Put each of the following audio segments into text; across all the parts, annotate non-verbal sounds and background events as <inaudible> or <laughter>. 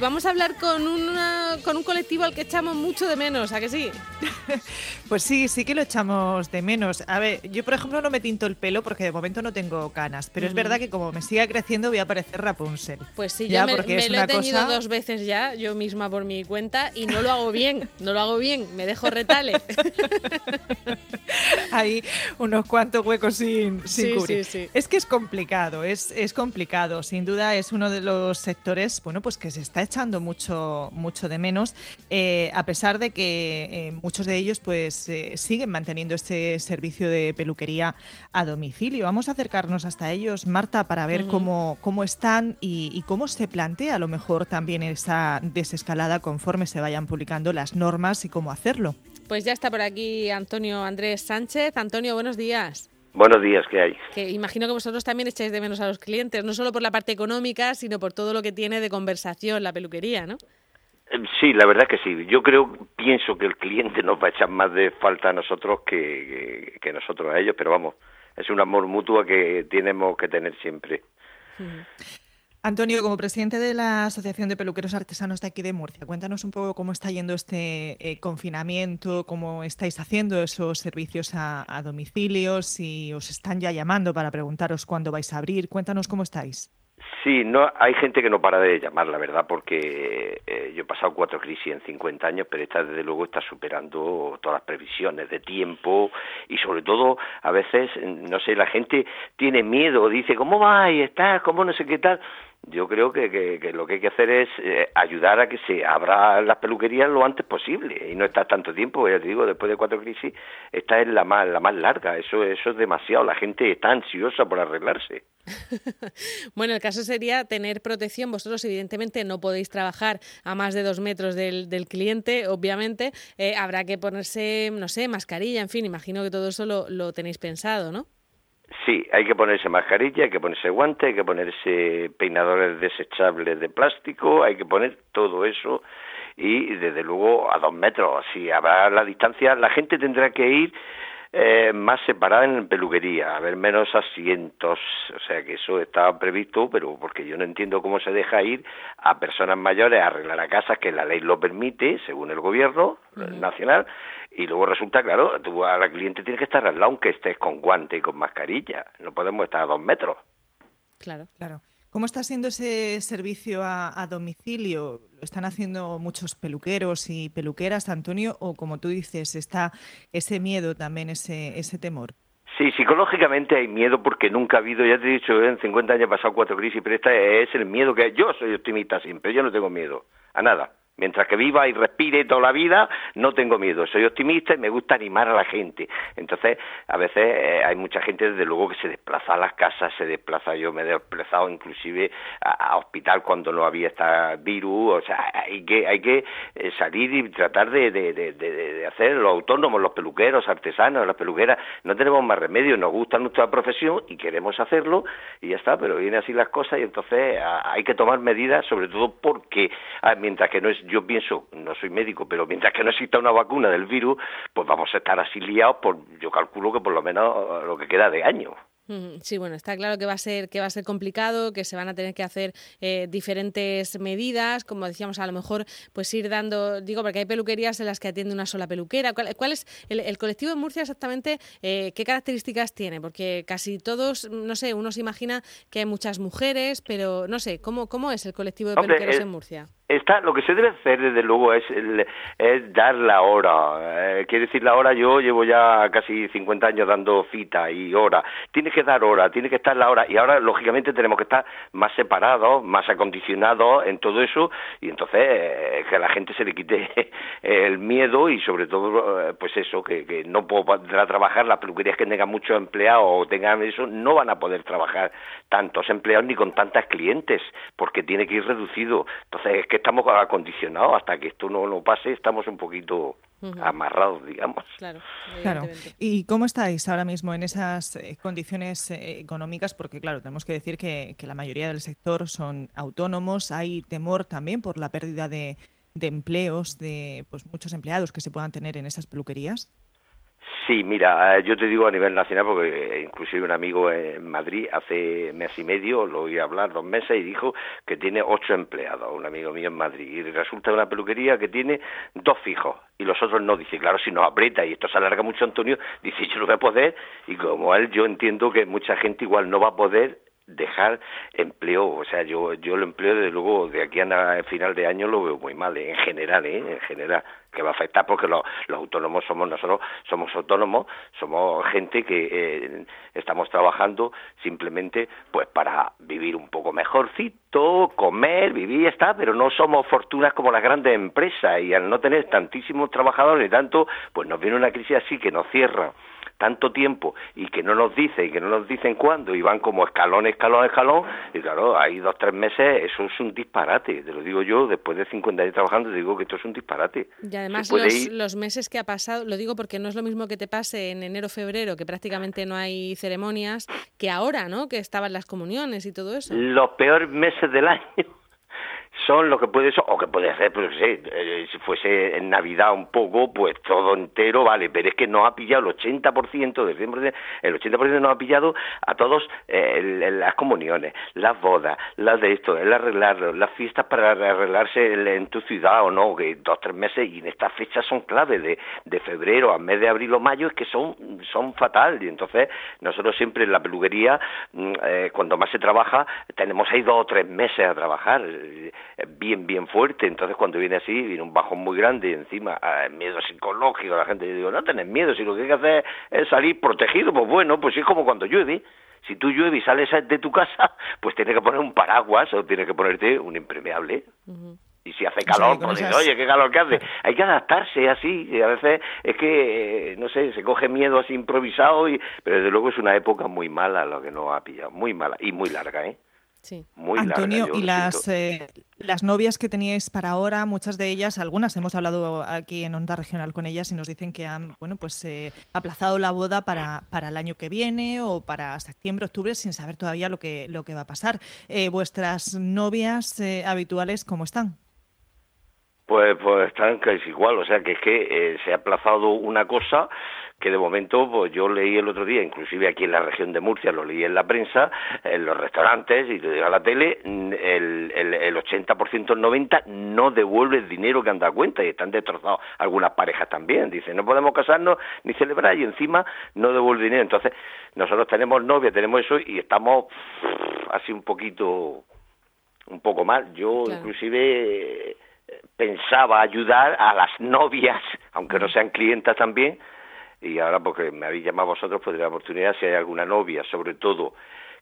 Vamos a hablar con, una, con un colectivo al que echamos mucho de menos, ¿a que sí? <laughs> pues sí, sí que lo echamos de menos. A ver, yo por ejemplo no me tinto el pelo porque de momento no tengo canas, pero es verdad que como me siga creciendo voy a parecer Rapunzel. Pues sí, ya, me, me lo he tenido dos veces ya, yo misma por mi cuenta, y no lo hago bien, no lo hago bien, me dejo retale. <laughs> Hay unos cuantos huecos sin, sin cubrir. Es que es complicado, es, es complicado. Sin duda es uno de los sectores, bueno, pues que se está echando mucho, mucho de menos, eh, a pesar de que eh, muchos de ellos pues eh, siguen manteniendo este servicio de peluquería a domicilio. Vamos a acercarnos hasta ellos, Marta, para ver cómo, cómo están y, cómo se plantea a lo mejor también esa desescalada conforme se vayan publicando las normas y cómo hacerlo. Pues ya está por aquí Antonio Andrés Sánchez. Antonio, buenos días. Buenos días, ¿qué hay? Que imagino que vosotros también echáis de menos a los clientes, no solo por la parte económica, sino por todo lo que tiene de conversación la peluquería, ¿no? Eh, sí, la verdad que sí. Yo creo, pienso que el cliente nos va a echar más de falta a nosotros que, que, nosotros a ellos, pero vamos, es un amor mutuo que tenemos que tener siempre. Antonio, como presidente de la Asociación de Peluqueros Artesanos de aquí de Murcia, cuéntanos un poco cómo está yendo este eh, confinamiento, cómo estáis haciendo esos servicios a, domicilio, si os están ya llamando para preguntaros cuándo vais a abrir. Cuéntanos cómo estáis. Sí, no, hay gente que no para de llamar, la verdad, porque eh, yo he pasado cuatro crisis en 50 años, pero esta desde luego está superando todas las previsiones de tiempo y sobre todo a veces, no sé, la gente tiene miedo, dice, ¿cómo va? y estás? ¿Cómo no sé qué tal? Yo creo que, lo que hay que hacer es eh, ayudar a que se abra las peluquerías lo antes posible. Y no estar tanto tiempo, ya te digo, después de cuatro crisis, esta es la más, la más larga, eso, eso es demasiado, la gente está ansiosa por arreglarse. <laughs> bueno, el caso sería tener protección, vosotros evidentemente no podéis trabajar a más de dos metros del, del cliente, obviamente, eh, habrá que ponerse, no sé, mascarilla, en fin, imagino que todo eso lo, lo tenéis pensado, ¿no? Sí, hay que ponerse mascarilla, hay que ponerse guante, hay que ponerse peinadores desechables de plástico, hay que poner todo eso y desde luego a dos metros. Si habrá la distancia, la gente tendrá que ir eh, más separada en peluquería, haber menos asientos, o sea que eso estaba previsto, pero porque yo no entiendo cómo se deja ir a personas mayores a arreglar a casas que la ley lo permite, según el gobierno nacional, y luego resulta, claro, tú a la cliente tiene que estar al lado aunque estés con guante y con mascarilla. No podemos estar a dos metros. Claro, claro. ¿Cómo está siendo ese servicio a, domicilio? ¿Lo están haciendo muchos peluqueros y peluqueras, Antonio? ¿O como tú dices, está ese miedo también, ese, ese temor? Sí, psicológicamente hay miedo porque nunca ha habido, ya te he dicho, en 50 años he pasado cuatro crisis, pero este es el miedo que yo soy optimista siempre, yo no tengo miedo a nada. Mientras que viva y respire toda la vida, no tengo miedo. Soy optimista y me gusta animar a la gente. Entonces, a veces eh, hay mucha gente, desde luego, que se desplaza a las casas, se desplaza. Yo me he desplazado inclusive a, hospital cuando no había este virus. O sea, hay que, hay que eh, salir y tratar de, de, de, de hacer los autónomos, los peluqueros, artesanos, las peluqueras. No tenemos más remedio, nos gusta nuestra profesión y queremos hacerlo y ya está. Pero vienen así las cosas y entonces hay que tomar medidas, sobre todo porque ah, mientras que no es yo pienso, no soy médico, pero mientras que no exista una vacuna del virus, pues vamos a estar así liados por, yo calculo que por lo menos lo que queda de año. Sí, bueno, está claro que va a ser que va a ser complicado, que se van a tener que hacer eh, diferentes medidas, como decíamos, a lo mejor pues ir dando, digo, porque hay peluquerías en las que atiende una sola peluquera. ¿Cuál, es el, colectivo de Murcia exactamente? Eh, ¿Qué características tiene? Porque casi todos, no sé, uno se imagina que hay muchas mujeres, pero no sé, ¿cómo, cómo es el colectivo de peluqueros en Murcia? Está, lo que se debe hacer, desde luego, es, es dar la hora. Eh, quiere decir, la hora, yo llevo ya casi 50 años dando cita y hora. Tiene que dar hora, tiene que estar la hora. Y ahora, lógicamente, tenemos que estar más separados, más acondicionados en todo eso. Y entonces, eh, que a la gente se le quite <laughs> el miedo y, sobre todo, eh, pues eso, que, que no podrá trabajar. Las peluquerías que tengan muchos empleados o tengan eso, no van a poder trabajar tantos empleados ni con tantas clientes, porque tiene que ir reducido. Entonces, es que estamos acondicionados hasta que esto no lo pase, estamos un poquito amarrados, digamos. Claro, claro. ¿Y cómo estáis ahora mismo en esas eh, condiciones eh, económicas? Porque, claro, tenemos que decir que, la mayoría del sector son autónomos. Hay temor también por la pérdida de, de empleos, de pues muchos empleados que se puedan tener en esas peluquerías. Sí, mira, eh, yo te digo a nivel nacional porque eh, inclusive un amigo en Madrid hace mes y medio lo oí hablar dos meses y dijo que tiene ocho empleados, un amigo mío en Madrid, y resulta una peluquería que tiene dos fijos y los otros no. Dice, claro, si nos aprieta y esto se alarga mucho, Antonio, dice, yo no voy a poder y como él yo entiendo que mucha gente igual no va a poder dejar empleo, o sea, yo yo el empleo desde luego de aquí a final de año lo veo muy mal, ¿eh? en general, ¿eh? en general, que va a afectar porque los, autónomos somos nosotros, somos autónomos, somos gente que eh, estamos trabajando simplemente pues para vivir un poco mejorcito, comer, vivir y está, pero no somos fortunas como las grandes empresas y al no tener tantísimos trabajadores y tanto, pues nos viene una crisis así que nos cierra tanto tiempo y que no nos dicen y que no nos dicen cuándo y van como escalón, escalón, escalón y claro, hay dos, tres meses, eso es un disparate, te lo digo yo, después de 50 años trabajando te digo que esto es un disparate. Y además los, los, meses que ha pasado, lo digo porque no es lo mismo que te pase en enero, febrero, que prácticamente no hay ceremonias, que ahora, ¿no? Que estaban las comuniones y todo eso. Los peores meses del <laughs> año son lo que puede o que puede ser, pues eh, si fuese en Navidad un poco, pues todo entero, vale, pero es que nos ha pillado el 80% del el 80% nos ha pillado a todos eh, las comuniones, las bodas, las de esto, el arreglarlo, las fiestas para arreglarse en tu ciudad o no, que dos, tres meses, y en estas fechas son claves de, de febrero a mes de abril o mayo, es que son, son fatal, y entonces nosotros siempre en la peluquería, mm, eh, cuando más se trabaja, tenemos ahí dos o tres meses a trabajar, bien, bien fuerte. Entonces, cuando viene así, viene un bajón muy grande y encima ah, miedo psicológico. La gente, yo digo, no tenés miedo, si lo que hay que hacer es salir protegido, pues bueno, pues es como cuando llueve. Si tú llueve y sales de tu casa, <laughs> pues tienes que poner un paraguas o tienes que ponerte un impermeable. Y si hace calor, pues oye, qué calor que hace. <laughs> Hay que adaptarse así. Y a veces es que, no sé, se coge miedo así improvisado, y, pero desde luego es una época muy mala lo que nos ha pillado. Muy mala y muy larga, ¿eh? Sí. Muy Antonio, y las, eh, las novias que teníais para ahora, muchas de ellas, algunas hemos hablado aquí en Onda Regional con ellas y nos dicen que han bueno, pues, eh, aplazado la boda para, para el año que viene o para septiembre, octubre, sin saber todavía lo que, lo que va a pasar. Eh, ¿Vuestras novias habituales cómo están? Pues, pues están casi igual, o sea que es que se ha aplazado una cosa que de momento pues yo leí el otro día, inclusive aquí en la región de Murcia, lo leí en la prensa, en los restaurantes y lo digo a la tele, el, el, el 80%, el 90% no devuelve el dinero que han dado cuenta y están destrozados algunas parejas también. Dicen, no podemos casarnos ni celebrar y encima no devuelve dinero. Entonces, nosotros tenemos novia, tenemos eso y estamos así un poquito, un poco mal. Yo inclusive pensaba ayudar a las novias, aunque no sean clientas también, y ahora porque me habéis llamado vosotros, pues de la oportunidad, si hay alguna novia, sobre todo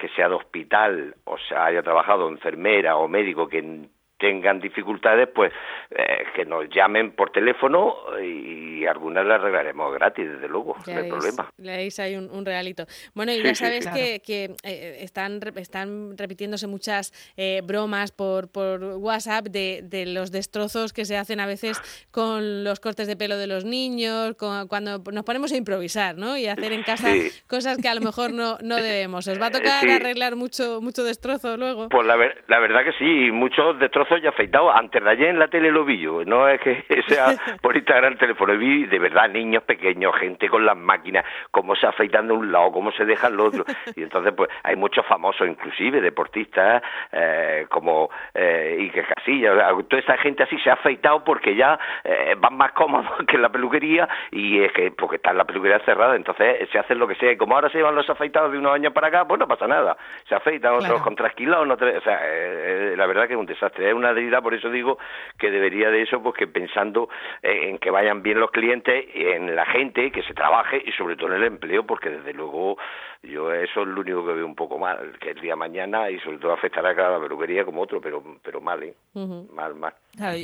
que sea de hospital o sea haya trabajado enfermera o médico que tengan dificultades, pues eh, que nos llamen por teléfono y algunas las arreglaremos gratis, desde luego, no hay problema. Leéis ahí un, realito. Bueno, y ya sabes que, que eh, están, están repitiéndose muchas eh, bromas por, por WhatsApp de, de, los destrozos que se hacen a veces con los cortes de pelo de los niños, cuando nos ponemos a improvisar, ¿no? Y hacer en casa cosas que a lo mejor no, no debemos. ¿Os va a tocar arreglar mucho, mucho destrozo luego? Pues la, la verdad que sí, muchos destrozos ya afeitado. Antes de ayer en la tele lo vi yo. No es que <laughs> sea <laughs> por Instagram, teléfono. Vi de verdad niños pequeños, gente con las máquinas, cómo se afeitan de un lado, cómo se dejan lo otro. <laughs> Y entonces, pues hay muchos famosos, inclusive deportistas, eh, como eh, Ike Casillas. Toda esa gente así se ha afeitado porque ya eh, van más cómodos que en la peluquería y es que porque está en la peluquería cerrada, entonces se hacen lo que sea. Y como ahora se llevan los afeitados de unos años para acá, pues no pasa nada. Se afeitan otros con trasquilados, o sea, eh, la verdad que es un desastre una debilidad, por eso digo que debería de eso, pues que pensando en que vayan bien los clientes, en la gente, que se trabaje y sobre todo en el empleo, porque desde luego yo eso es lo único que veo un poco mal, que el día mañana y sobre todo afectará a cada peluquería como otro, pero pero mal, ¿eh? Mal, mal.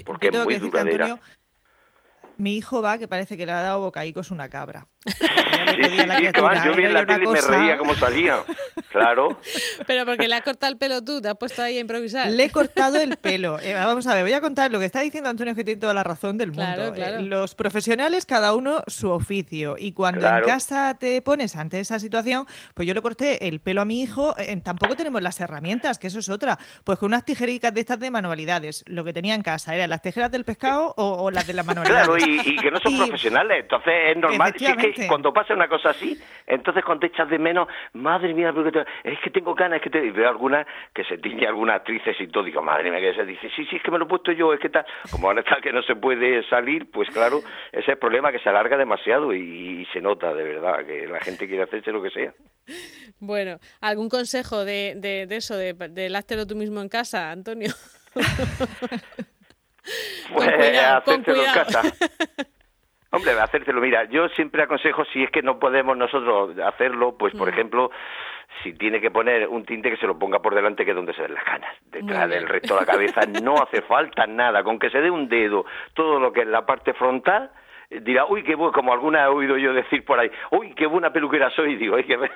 porque es muy duradera. Mi hijo va que parece que le ha dado bocaicos una cabra. <laughs> yo vi en la tele y me reía como salía. Claro. <laughs> Pero porque le has cortado el pelo tú, te has puesto ahí a improvisar. Le he cortado el <laughs> pelo. Eh, vamos a ver, voy a contar lo que está diciendo Antonio, que tiene toda la razón del mundo. Eh, los profesionales, cada uno su oficio. Y cuando en casa te pones ante esa situación, pues yo le corté el pelo a mi hijo. Eh, tampoco tenemos las herramientas, que eso es otra. Pues con unas tijericas de estas de manualidades. Lo que tenía en casa eran las tijeras del pescado o, las de las manualidades. Claro, y, que no son profesionales. Entonces es normal. Si es, que, cuando pasa una cosa así, entonces cuando echas de menos, madre mía, es que tengo ganas, es que te... y veo algunas que se tiñe algunas actrices y todo, digo, madre mía, que se dice, sí, sí, es que me lo he puesto yo, es que tal, como ahora está que no se puede salir, pues claro, ese es el problema que se alarga demasiado y, se nota de verdad que la gente quiere hacerse lo que sea. Bueno, ¿algún consejo de, de, de eso, de, del tú mismo en casa, Antonio? <laughs> pues cuidado, hacértelo en casa. <laughs> Hombre, hacértelo, mira, yo siempre aconsejo, si es que no podemos nosotros hacerlo, pues por mm. ejemplo, si tiene que poner un tinte que se lo ponga por delante que es donde se ven las canas. Detrás del resto de la cabeza <laughs> no hace falta nada, con que se dé un dedo, todo lo que es la parte frontal, dirá, uy, qué bueno, como alguna he oído yo decir por ahí, uy, qué buena peluquera soy, digo, hay que ver.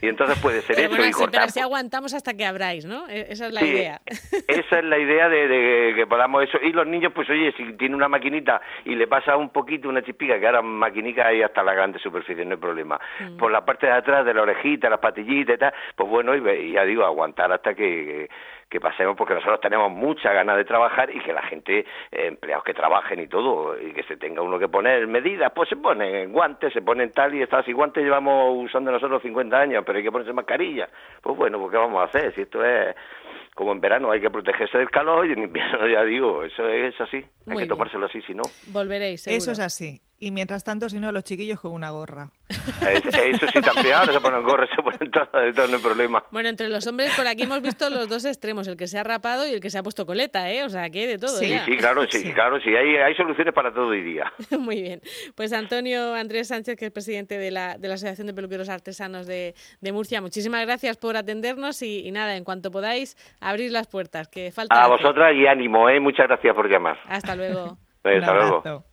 Y entonces puede ser eso. y pero así aguantamos hasta que abráis, ¿no? E-, esa es la idea. Esa es la idea de, que podamos eso. Y los niños, pues oye, si tiene una maquinita y le pasa un poquito, una chispica, que ahora maquinica hay hasta la grande superficie, no hay problema. Mm. Por la parte de atrás de la orejita, las patillitas y tal, pues bueno, y, ya digo, aguantar hasta que que pasemos porque nosotros tenemos mucha ganas de trabajar y que la gente, eh, empleados que trabajen y todo, y que se tenga uno que poner medidas, pues se ponen guantes, se ponen tal y estas y guantes llevamos usando nosotros 50 años, pero hay que ponerse mascarilla. Pues bueno, pues ¿qué vamos a hacer? Si esto es como en verano hay que protegerse del calor y en invierno <laughs> ya digo, eso es así, hay que tomárselo así, si no. Volveréis. Eso es así. Y mientras tanto, si no, los chiquillos con una gorra. Eso sí, también ahora se ponen gorra, se ponen todo, no hay problema. Bueno, entre los hombres por aquí hemos visto los dos extremos, el que se ha rapado y el que se ha puesto coleta, ¿eh? O sea, que de todo Sí, sí, claro, sí, claro, sí, hay, hay soluciones para todo hoy día. <laughs> Muy bien. Pues Antonio Andrés Sánchez, que es presidente de la, de la Asociación de Peluqueros Artesanos de, de Murcia, muchísimas gracias por atendernos y, nada, en cuanto podáis, abrir las puertas, que falta... A vosotras y ánimo, ¿eh? Muchas gracias por llamar. Hasta luego. <laughs> Hasta luego.